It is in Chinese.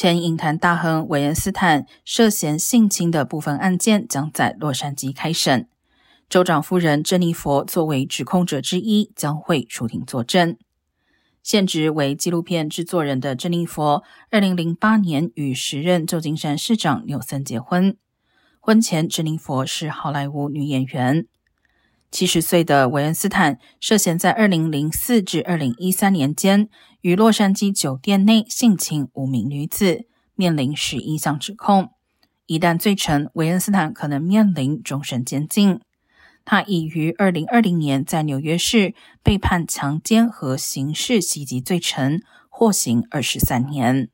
前影坛大亨韦恩斯坦涉嫌性侵的部分案件将在洛杉矶开审，州长夫人珍妮佛作为指控者之一将会出庭作证。现职为纪录片制作人的珍妮佛，二零零八年与时任旧金山市长纽森结婚。婚前，珍妮佛是好莱坞女演员。七十岁的韦恩斯坦涉嫌在二零零四至二零一三年间，于洛杉矶酒店内性侵五名女子，面临十一项指控。一旦罪成，韦恩斯坦可能面临终身监禁。他已于二零二零年在纽约市被判强奸和刑事袭击罪成，获刑二十三年。